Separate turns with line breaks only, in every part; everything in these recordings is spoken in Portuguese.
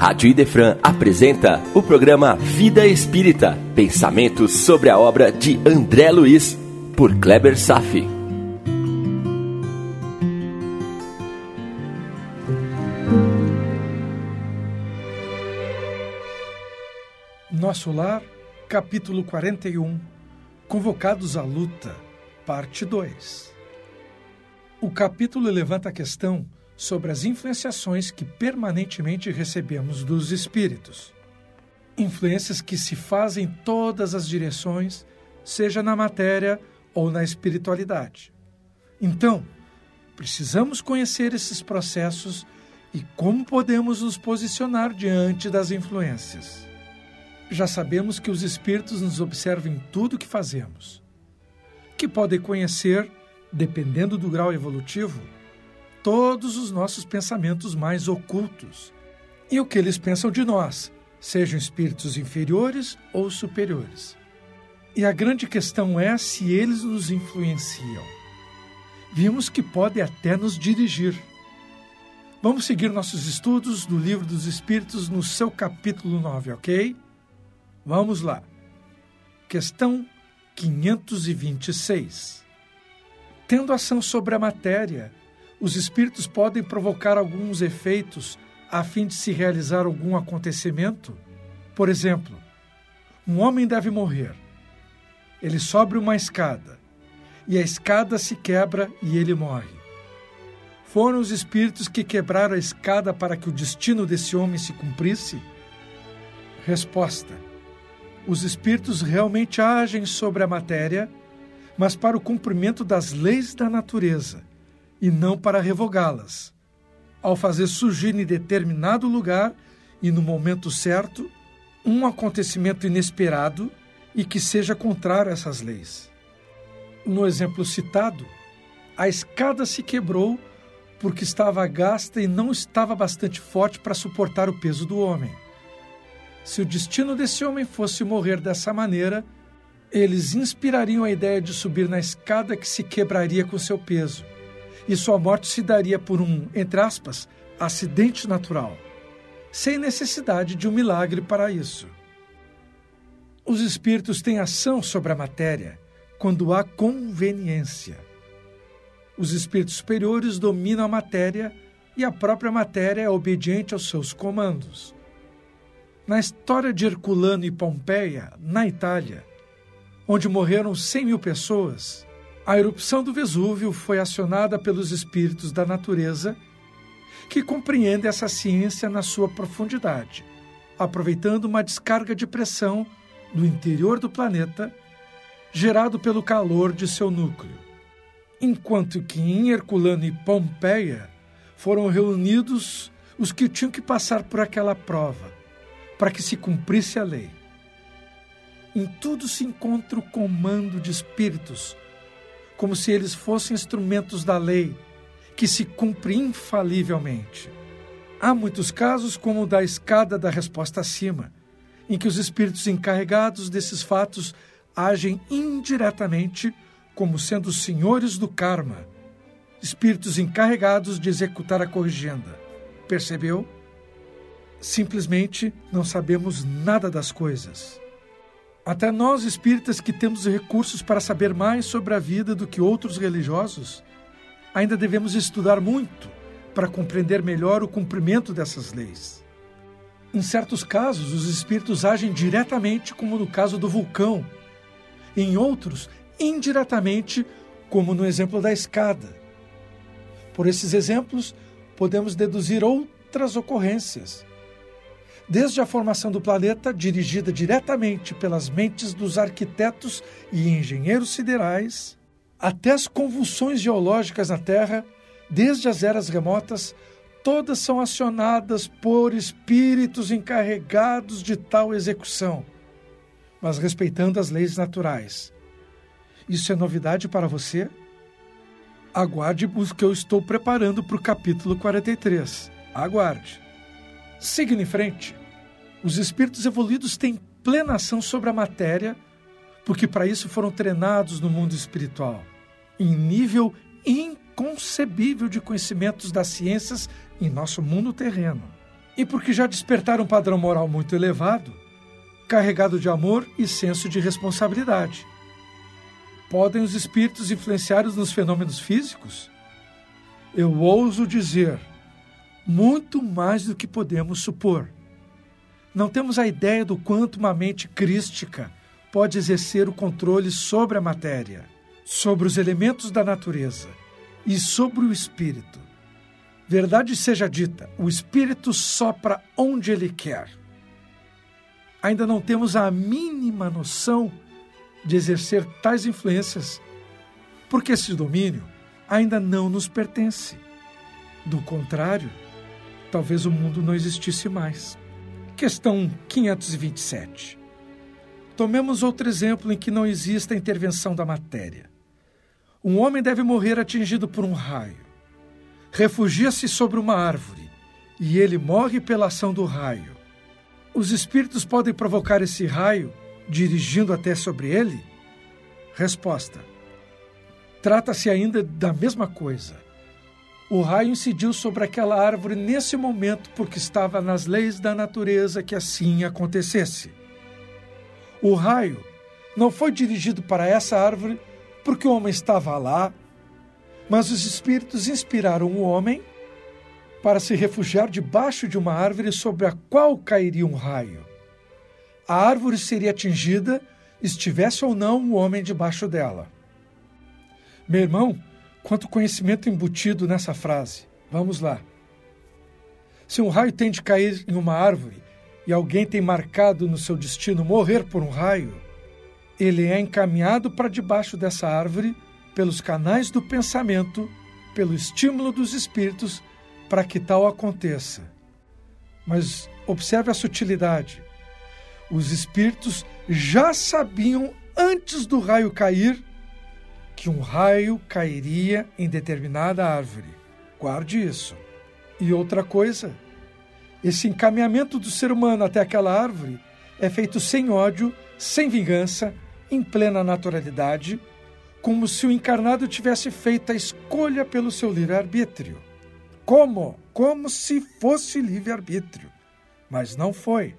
Rádio Idefran apresenta o programa Vida Espírita, pensamentos sobre a obra de André Luiz, por Kleber Safi.
Nosso Lar, capítulo 41 Convocados à Luta, parte 2 O capítulo levanta a questão sobre as influenciações que permanentemente recebemos dos espíritos. Influências que se fazem em todas as direções, seja na matéria ou na espiritualidade. Então, precisamos conhecer esses processos e como podemos nos posicionar diante das influências. Já sabemos que os espíritos nos observam em tudo o que fazemos, que podem conhecer, dependendo do grau evolutivo, todos os nossos pensamentos mais ocultos e o que eles pensam de nós, sejam espíritos inferiores ou superiores. E a grande questão é se eles nos influenciam. Vimos que podem até nos dirigir. Vamos seguir nossos estudos do Livro dos Espíritos no seu capítulo 9, ok? Vamos lá. Questão 526. Tendo ação sobre a matéria, os espíritos podem provocar alguns efeitos a fim de se realizar algum acontecimento? Por exemplo, um homem deve morrer. Ele sobe uma escada e a escada se quebra e ele morre. Foram os espíritos que quebraram a escada para que o destino desse homem se cumprisse? Resposta: Os espíritos realmente agem sobre a matéria, mas para o cumprimento das leis da natureza e não para revogá-las. Ao fazer surgir em determinado lugar e no momento certo um acontecimento inesperado e que seja contrário a essas leis. No exemplo citado, a escada se quebrou porque estava gasta e não estava bastante forte para suportar o peso do homem. Se o destino desse homem fosse morrer dessa maneira, eles inspirariam a ideia de subir na escada que se quebraria com seu peso e sua morte se daria por um, entre aspas, acidente natural, sem necessidade de um milagre para isso. Os espíritos têm ação sobre a matéria quando há conveniência. Os espíritos superiores dominam a matéria e a própria matéria é obediente aos seus comandos. Na história de Herculano e Pompeia, na Itália, onde morreram 100 mil pessoas, a erupção do Vesúvio foi acionada pelos espíritos da natureza que compreendem essa ciência na sua profundidade, aproveitando uma descarga de pressão do interior do planeta gerado pelo calor de seu núcleo. Enquanto que em Herculano e Pompeia foram reunidos os que tinham que passar por aquela prova, para que se cumprisse a lei. Em tudo se encontra o comando de espíritos como se eles fossem instrumentos da lei, que se cumpre infalivelmente. Há muitos casos, como o da escada da resposta acima, em que os espíritos encarregados desses fatos agem indiretamente como sendo senhores do karma, espíritos encarregados de executar a corrigenda. Percebeu? Simplesmente não sabemos nada das coisas. Até nós espíritas que temos recursos para saber mais sobre a vida do que outros religiosos, ainda devemos estudar muito para compreender melhor o cumprimento dessas leis. Em certos casos, os espíritos agem diretamente, como no caso do vulcão, em outros, indiretamente, como no exemplo da escada. Por esses exemplos, podemos deduzir outras ocorrências desde a formação do planeta, dirigida diretamente pelas mentes dos arquitetos e engenheiros siderais, até as convulsões geológicas na Terra, desde as eras remotas, todas são acionadas por espíritos encarregados de tal execução, mas respeitando as leis naturais. Isso é novidade para você? Aguarde o que eu estou preparando para o capítulo 43. Aguarde. Siga em frente. Os espíritos evoluídos têm plena ação sobre a matéria, porque para isso foram treinados no mundo espiritual, em nível inconcebível de conhecimentos das ciências em nosso mundo terreno. e porque já despertaram um padrão moral muito elevado, carregado de amor e senso de responsabilidade. Podem os espíritos influenciar nos fenômenos físicos? Eu ouso dizer, muito mais do que podemos supor. Não temos a ideia do quanto uma mente crística pode exercer o controle sobre a matéria, sobre os elementos da natureza e sobre o espírito. Verdade seja dita, o espírito sopra onde ele quer. Ainda não temos a mínima noção de exercer tais influências, porque esse domínio ainda não nos pertence. Do contrário, talvez o mundo não existisse mais. Questão 527. Tomemos outro exemplo em que não existe a intervenção da matéria. Um homem deve morrer atingido por um raio. Refugia-se sobre uma árvore e ele morre pela ação do raio. Os espíritos podem provocar esse raio dirigindo até sobre ele? Resposta: Trata-se ainda da mesma coisa. O raio incidiu sobre aquela árvore nesse momento porque estava nas leis da natureza que assim acontecesse. O raio não foi dirigido para essa árvore porque o homem estava lá, mas os espíritos inspiraram o homem para se refugiar debaixo de uma árvore sobre a qual cairia um raio. A árvore seria atingida, estivesse ou não o homem debaixo dela. Meu irmão, Quanto conhecimento embutido nessa frase. Vamos lá. Se um raio tem de cair em uma árvore e alguém tem marcado no seu destino morrer por um raio, ele é encaminhado para debaixo dessa árvore pelos canais do pensamento, pelo estímulo dos espíritos, para que tal aconteça. Mas observe a sutilidade. Os espíritos já sabiam antes do raio cair que um raio cairia em determinada árvore. Guarde isso. E outra coisa, esse encaminhamento do ser humano até aquela árvore é feito sem ódio, sem vingança, em plena naturalidade, como se o encarnado tivesse feito a escolha pelo seu livre-arbítrio. Como? Como se fosse livre-arbítrio. Mas não foi.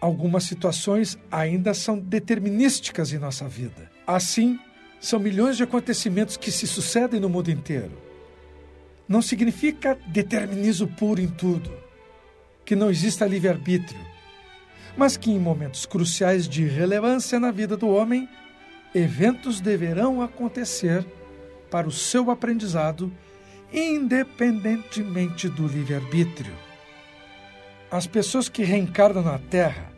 Algumas situações ainda são determinísticas em nossa vida. Assim, são milhões de acontecimentos que se sucedem no mundo inteiro. Não significa determinismo puro em tudo, que não exista livre-arbítrio, mas que em momentos cruciais de relevância na vida do homem, eventos deverão acontecer para o seu aprendizado, independentemente do livre-arbítrio. As pessoas que reencarnam na Terra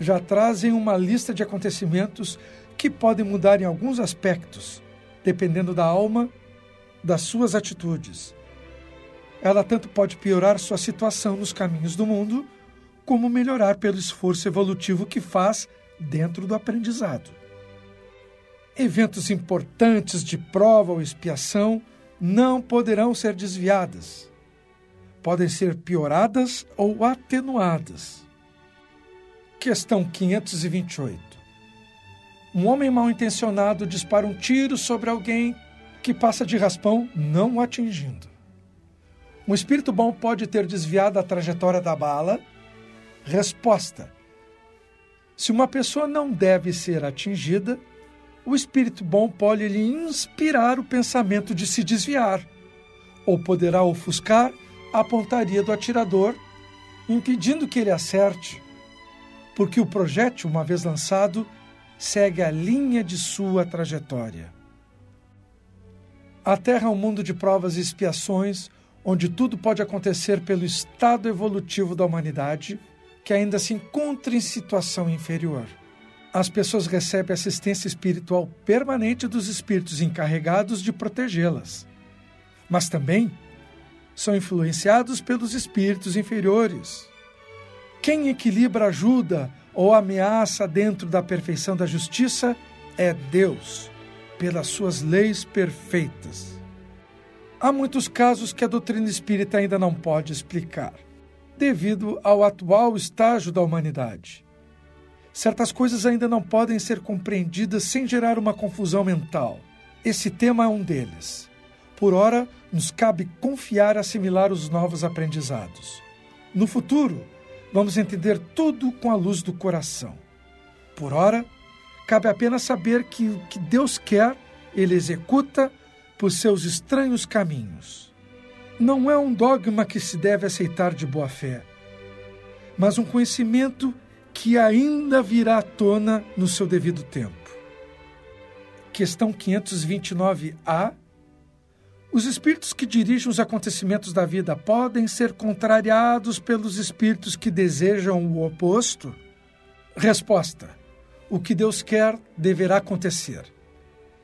já trazem uma lista de acontecimentos que podem mudar em alguns aspectos, dependendo da alma, das suas atitudes. Ela tanto pode piorar sua situação nos caminhos do mundo, como melhorar pelo esforço evolutivo que faz dentro do aprendizado. Eventos importantes de prova ou expiação não poderão ser desviadas. Podem ser pioradas ou atenuadas. Questão 528. Um homem mal intencionado dispara um tiro sobre alguém que passa de raspão, não o atingindo. Um espírito bom pode ter desviado a trajetória da bala? Resposta: Se uma pessoa não deve ser atingida, o espírito bom pode lhe inspirar o pensamento de se desviar, ou poderá ofuscar a pontaria do atirador, impedindo que ele acerte, porque o projétil, uma vez lançado, segue a linha de sua trajetória. A Terra é um mundo de provas e expiações, onde tudo pode acontecer pelo estado evolutivo da humanidade, que ainda se encontra em situação inferior. As pessoas recebem assistência espiritual permanente dos espíritos encarregados de protegê-las. Mas também são influenciados pelos espíritos inferiores. Quem equilibra ajuda ou ameaça dentro da perfeição da justiça é Deus, pelas suas leis perfeitas. Há muitos casos que a doutrina espírita ainda não pode explicar, devido ao atual estágio da humanidade. Certas coisas ainda não podem ser compreendidas sem gerar uma confusão mental. Esse tema é um deles. Por ora, nos cabe confiar e assimilar os novos aprendizados. No futuro, vamos entender tudo com a luz do coração. Por ora, cabe apenas saber que o que Deus quer, Ele executa por seus estranhos caminhos. Não é um dogma que se deve aceitar de boa fé, mas um conhecimento que ainda virá à tona no seu devido tempo. Questão 529A. Os espíritos que dirigem os acontecimentos da vida podem ser contrariados pelos espíritos que desejam o oposto? Resposta: O que Deus quer deverá acontecer.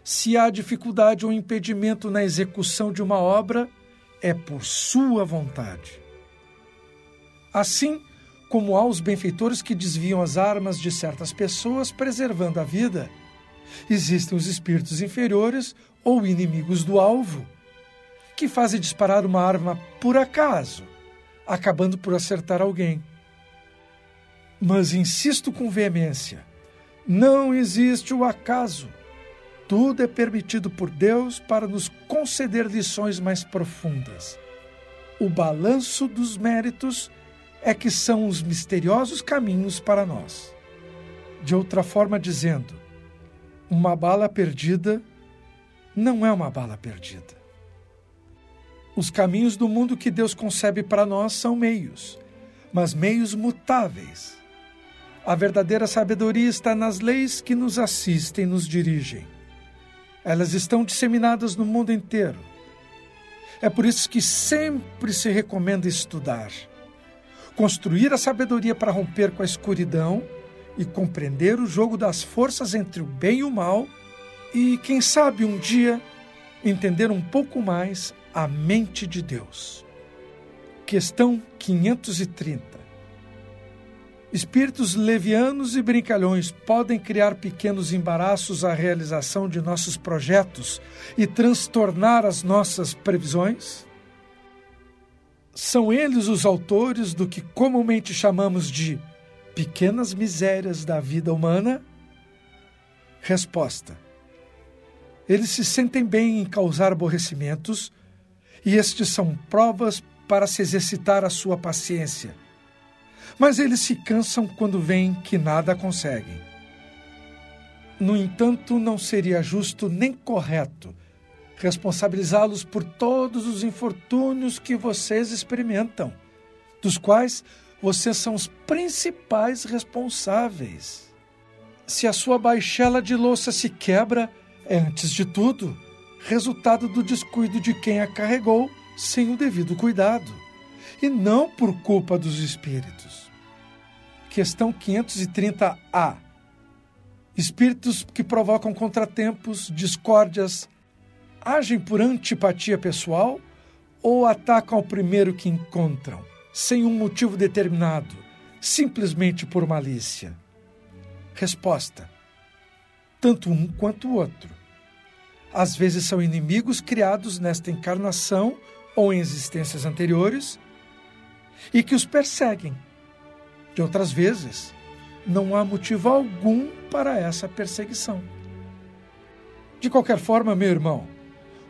Se há dificuldade ou impedimento na execução de uma obra, é por sua vontade. Assim, como há os benfeitores que desviam as armas de certas pessoas, preservando a vida, existem os espíritos inferiores ou inimigos do alvo, que fazem disparar uma arma por acaso, acabando por acertar alguém. Mas insisto com veemência: não existe o acaso. Tudo é permitido por Deus para nos conceder lições mais profundas. O balanço dos méritos é que são os misteriosos caminhos para nós. De outra forma, dizendo, uma bala perdida não é uma bala perdida. Os caminhos do mundo que Deus concebe para nós são meios, mas meios mutáveis. A verdadeira sabedoria está nas leis que nos assistem e nos dirigem. Elas estão disseminadas no mundo inteiro. É por isso que sempre se recomenda estudar construir a sabedoria para romper com a escuridão e compreender o jogo das forças entre o bem e o mal, e, quem sabe, um dia entender um pouco mais a mente de Deus. Questão 530. Espíritos levianos e brincalhões podem criar pequenos embaraços à realização de nossos projetos e transtornar as nossas previsões? São eles os autores do que comumente chamamos de pequenas misérias da vida humana? Resposta: Eles se sentem bem em causar aborrecimentos, e estes são provas para se exercitar a sua paciência. Mas eles se cansam quando veem que nada conseguem. No entanto, não seria justo nem correto responsabilizá-los por todos os infortúnios que vocês experimentam, dos quais vocês são os principais responsáveis. Se a sua baixela de louça se quebra, é antes de tudo resultado do descuido de quem a carregou sem o devido cuidado, e não por culpa dos espíritos. Questão 530A. Espíritos que provocam contratempos, discórdias, agem por antipatia pessoal ou atacam o primeiro que encontram, sem um motivo determinado, simplesmente por malícia? Resposta: tanto um quanto o outro. Às vezes são inimigos criados nesta encarnação ou em existências anteriores e que os perseguem. De outras vezes, não há motivo algum para essa perseguição. De qualquer forma, meu irmão,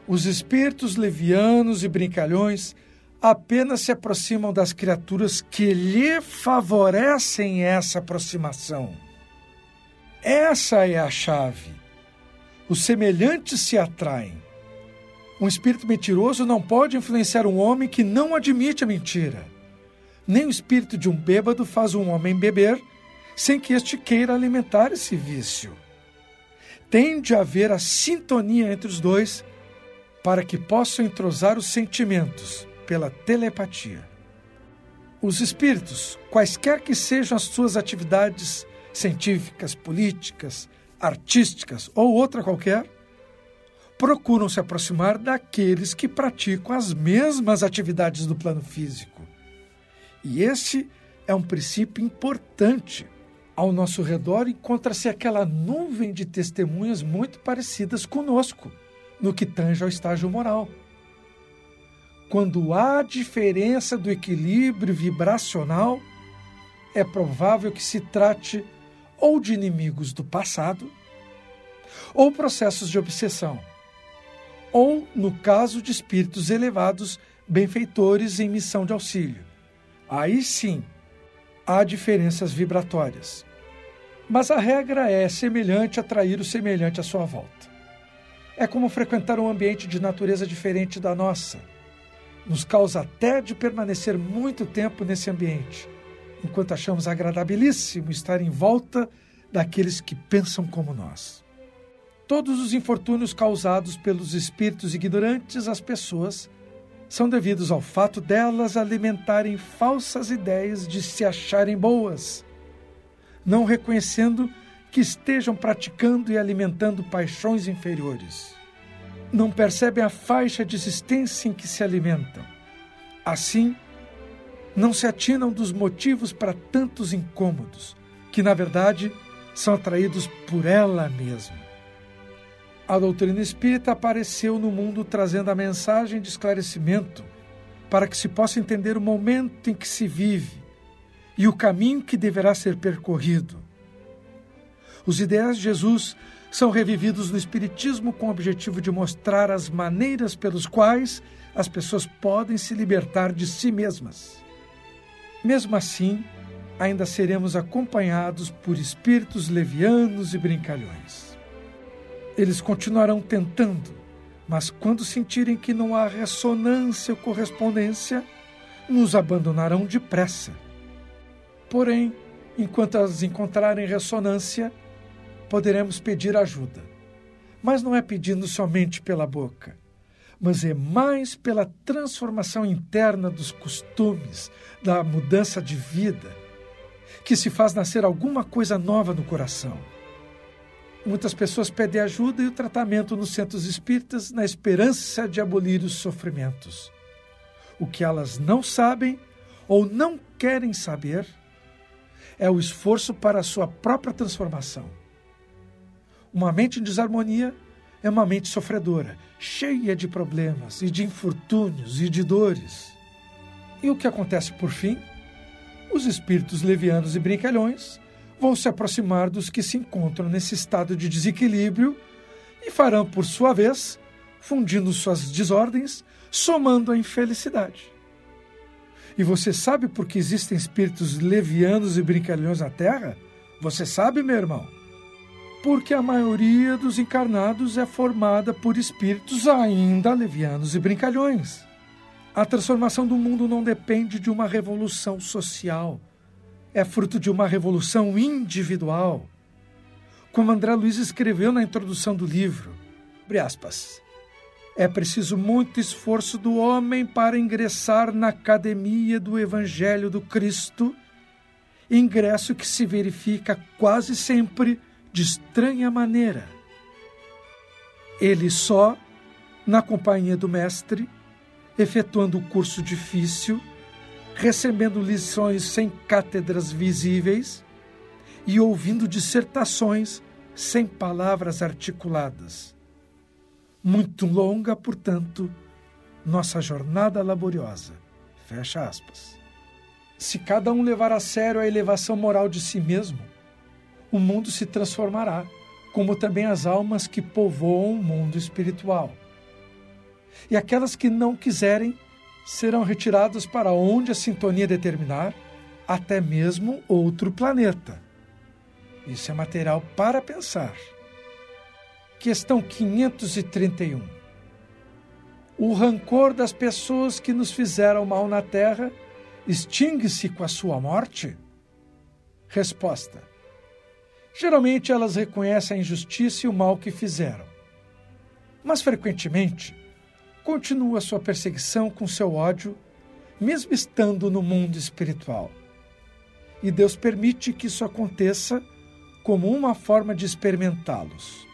os espíritos levianos e brincalhões apenas se aproximam das criaturas que lhe favorecem essa aproximação. Essa é a chave. Os semelhantes se atraem. Um espírito mentiroso não pode influenciar um homem que não admite a mentira. Nem o espírito de um bêbado faz um homem beber sem que este queira alimentar esse vício. Tem de haver a sintonia entre os dois para que possam entrosar os sentimentos pela telepatia. Os espíritos, quaisquer que sejam as suas atividades científicas, políticas, artísticas ou outra qualquer, procuram se aproximar daqueles que praticam as mesmas atividades do plano físico. E este é um princípio importante. Ao nosso redor encontra-se aquela nuvem de testemunhas muito parecidas conosco no que tange ao estágio moral. Quando há diferença do equilíbrio vibracional, é provável que se trate ou de inimigos do passado, ou processos de obsessão, ou, no caso de espíritos elevados, benfeitores em missão de auxílio. Aí sim, há diferenças vibratórias. Mas a regra é semelhante atrair o semelhante à sua volta. É como frequentar um ambiente de natureza diferente da nossa. Nos causa até de permanecer muito tempo nesse ambiente, enquanto achamos agradabilíssimo estar em volta daqueles que pensam como nós. Todos os infortúnios causados pelos espíritos ignorantes às pessoas são devidos ao fato delas alimentarem falsas ideias de se acharem boas, não reconhecendo que estejam praticando e alimentando paixões inferiores. Não percebem a faixa de existência em que se alimentam. Assim, não se atinam dos motivos para tantos incômodos, que na verdade são atraídos por ela mesma. A doutrina espírita apareceu no mundo trazendo a mensagem de esclarecimento para que se possa entender o momento em que se vive e o caminho que deverá ser percorrido. Os ideais de Jesus são revividos no Espiritismo com o objetivo de mostrar as maneiras pelos quais as pessoas podem se libertar de si mesmas. Mesmo assim, ainda seremos acompanhados por espíritos levianos e brincalhões. Eles continuarão tentando, mas quando sentirem que não há ressonância ou correspondência, nos abandonarão depressa. Porém, enquanto as encontrarem ressonância, poderemos pedir ajuda. Mas não é pedindo somente pela boca, mas é mais pela transformação interna dos costumes, da mudança de vida, que se faz nascer alguma coisa nova no coração. Muitas pessoas pedem ajuda e o tratamento nos centros espíritas na esperança de abolir os sofrimentos. O que elas não sabem ou não querem saber é o esforço para a sua própria transformação. Uma mente em desarmonia é uma mente sofredora, cheia de problemas e de infortúnios e de dores. E o que acontece por fim? Os espíritos levianos e brincalhões vão se aproximar dos que se encontram nesse estado de desequilíbrio e farão, por sua vez, fundindo suas desordens, somando a infelicidade. E você sabe por que existem espíritos levianos e brincalhões na Terra? Você sabe, meu irmão? Porque a maioria dos encarnados é formada por espíritos ainda levianos e brincalhões. A transformação do mundo não depende de uma revolução social é fruto de uma revolução individual. Como André Luiz escreveu na introdução do livro, aspas, é preciso muito esforço do homem para ingressar na academia do Evangelho do Cristo, ingresso que se verifica quase sempre de estranha maneira. Ele só, na companhia do Mestre, efetuando o curso difícil, recebendo lições sem cátedras visíveis e ouvindo dissertações sem palavras articuladas. Muito longa, portanto, nossa jornada laboriosa. Fecha aspas. Se cada um levar a sério a elevação moral de si mesmo, o mundo se transformará, como também as almas que povoam o mundo espiritual. E aquelas que não quiserem serão retirados para onde a sintonia determinar, até mesmo outro planeta. Isso é material para pensar. Questão 531. O rancor das pessoas que nos fizeram mal na Terra extingue-se com a sua morte? Resposta: Geralmente elas reconhecem a injustiça e o mal que fizeram. Mas frequentemente continua sua perseguição com seu ódio, mesmo estando no mundo espiritual. E Deus permite que isso aconteça como uma forma de experimentá-los.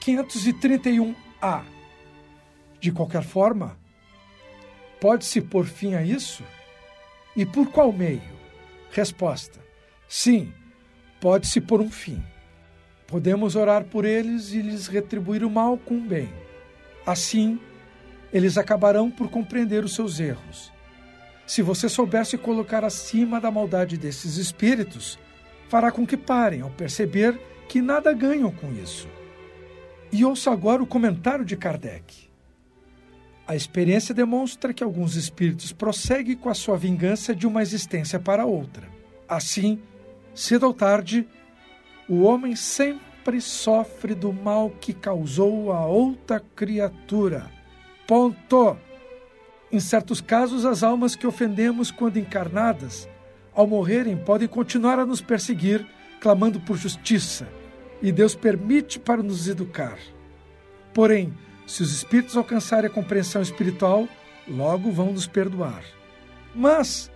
531A. De qualquer forma, pode-se pôr fim a isso? E por qual meio? Resposta: Sim, pode-se pôr um fim. Podemos orar por eles e lhes retribuir o mal com o bem Assim, eles acabarão por compreender os seus erros. Se você souber se colocar acima da maldade desses espíritos, fará com que parem ao perceber que nada ganham com isso. E ouça agora o comentário de Kardec. A experiência demonstra que alguns espíritos prosseguem com a sua vingança de uma existência para outra. Assim, cedo ou tarde, o homem sempre sofre do mal que causou a outra criatura. Ponto. Em certos casos, as almas que ofendemos quando encarnadas, ao morrerem, podem continuar a nos perseguir, clamando por justiça, e Deus permite para nos educar. Porém, se os espíritos alcançarem a compreensão espiritual, logo vão nos perdoar. Mas,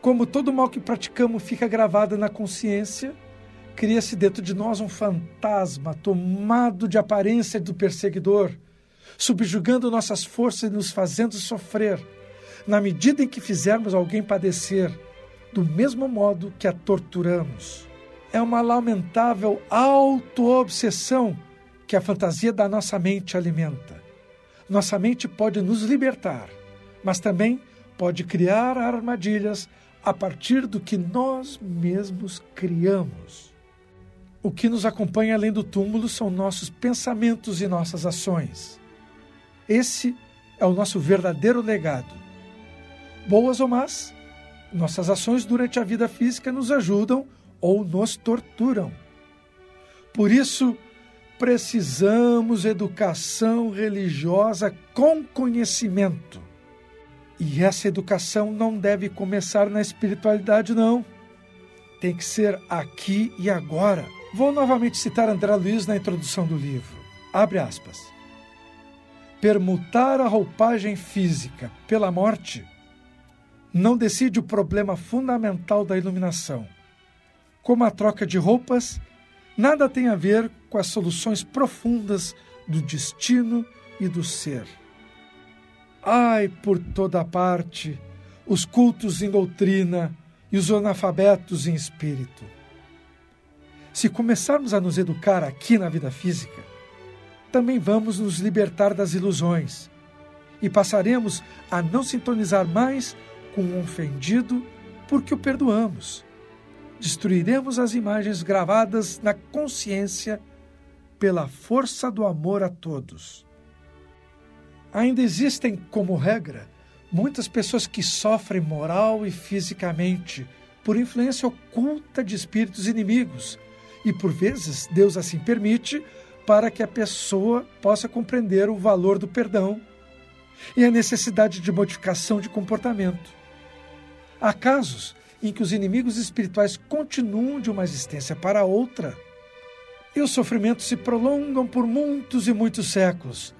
como todo mal que praticamos fica gravado na consciência, cria-se dentro de nós um fantasma tomado de aparência do perseguidor subjugando nossas forças e nos fazendo sofrer, na medida em que fizermos alguém padecer, do mesmo modo que a torturamos. É uma lamentável auto-obsessão que a fantasia da nossa mente alimenta. Nossa mente pode nos libertar, mas também pode criar armadilhas a partir do que nós mesmos criamos. O que nos acompanha além do túmulo são nossos pensamentos e nossas ações. Esse é o nosso verdadeiro legado. Boas ou más, nossas ações durante a vida física nos ajudam ou nos torturam. Por isso, precisamos educação religiosa com conhecimento. E essa educação não deve começar na espiritualidade, não. Tem que ser aqui e agora. Vou novamente citar André Luiz na introdução do livro. Abre aspas permutar a roupagem física pela morte não decide o problema fundamental da iluminação. Como a troca de roupas, nada tem a ver com as soluções profundas do destino e do ser. Ai, por toda parte, os cultos em doutrina e os analfabetos em espírito. Se começarmos a nos educar aqui na vida física, também vamos nos libertar das ilusões e passaremos a não sintonizar mais com o ofendido porque o perdoamos. Destruiremos as imagens gravadas na consciência pela força do amor a todos. Ainda existem, como regra, muitas pessoas que sofrem moral e fisicamente por influência oculta de espíritos inimigos, e por vezes Deus assim permite para que a pessoa possa compreender o valor do perdão e a necessidade de modificação de comportamento. Há casos em que os inimigos espirituais continuam de uma existência para outra e os sofrimentos se prolongam por muitos e muitos séculos,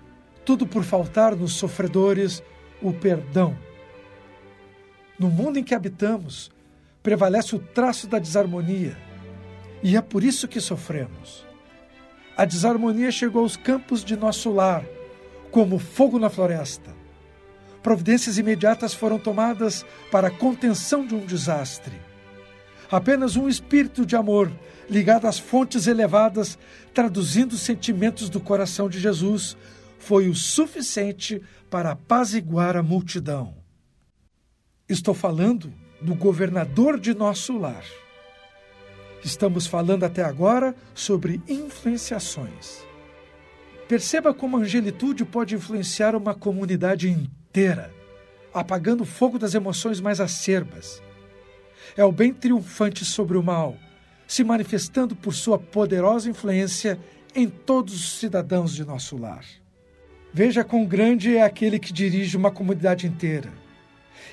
tudo por faltar nos sofredores o perdão. No mundo em que habitamos, prevalece o traço da desarmonia, e é por isso que sofremos. A desarmonia chegou aos campos de nosso lar, como fogo na floresta. Providências imediatas foram tomadas para a contenção de um desastre. Apenas um espírito de amor, ligado às fontes elevadas, traduzindo os sentimentos do coração de Jesus, foi o suficiente para apaziguar a multidão. Estou falando do governador de nosso lar. Estamos falando até agora sobre influenciações. Perceba como a angelitude pode influenciar uma comunidade inteira, apagando o fogo das emoções mais acerbas. É o bem triunfante sobre o mal, se manifestando por sua poderosa influência em todos os cidadãos de nosso lar. Veja quão grande é aquele que dirige uma comunidade inteira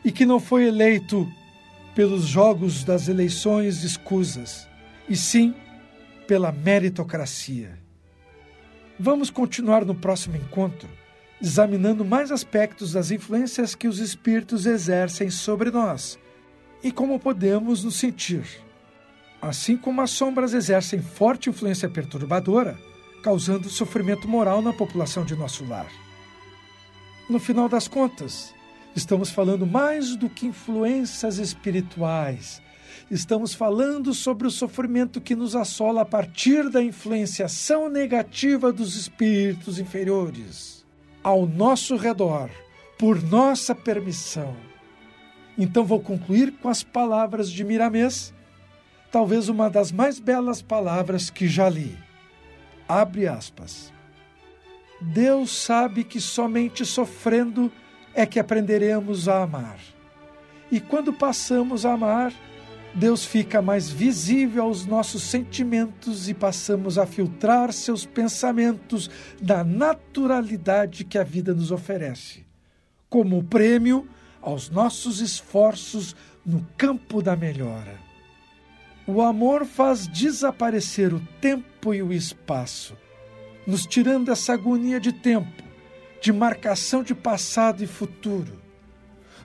e que não foi eleito pelos jogos das eleições escusas, e sim pela meritocracia. Vamos continuar no próximo encontro, examinando mais aspectos das influências que os espíritos exercem sobre nós e como podemos nos sentir. Assim como as sombras exercem forte influência perturbadora, causando sofrimento moral na população de nosso lar. No final das contas, estamos falando mais do que influências espirituais estamos falando sobre o sofrimento que nos assola a partir da influenciação negativa dos espíritos inferiores ao nosso redor, por nossa permissão. Então vou concluir com as palavras de Miramês, talvez uma das mais belas palavras que já li. Abre aspas. Deus sabe que somente sofrendo é que aprenderemos a amar. E quando passamos a amar, Deus fica mais visível aos nossos sentimentos e passamos a filtrar seus pensamentos da naturalidade que a vida nos oferece, como prêmio aos nossos esforços no campo da melhora. O amor faz desaparecer o tempo e o espaço, nos tirando essa agonia de tempo, de marcação de passado e futuro,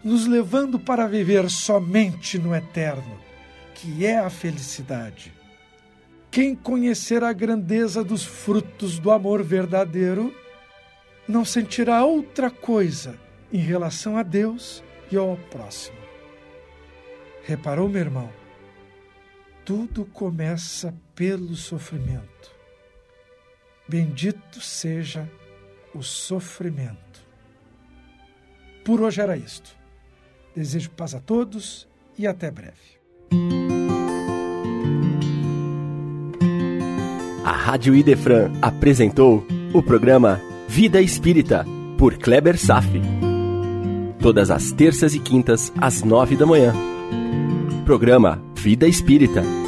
nos levando para viver somente no eterno, que é a felicidade. Quem conhecer a grandeza dos frutos do amor verdadeiro não sentirá outra coisa em relação a Deus e ao próximo. Reparou, meu irmão? Tudo começa pelo sofrimento. Bendito seja o sofrimento. Por hoje era isto. Desejo paz a todos e até breve.
A Rádio Idefran apresentou o programa Vida Espírita, por Kleber Safi. Todas as terças e quintas, às nove da manhã. Programa Vida Espírita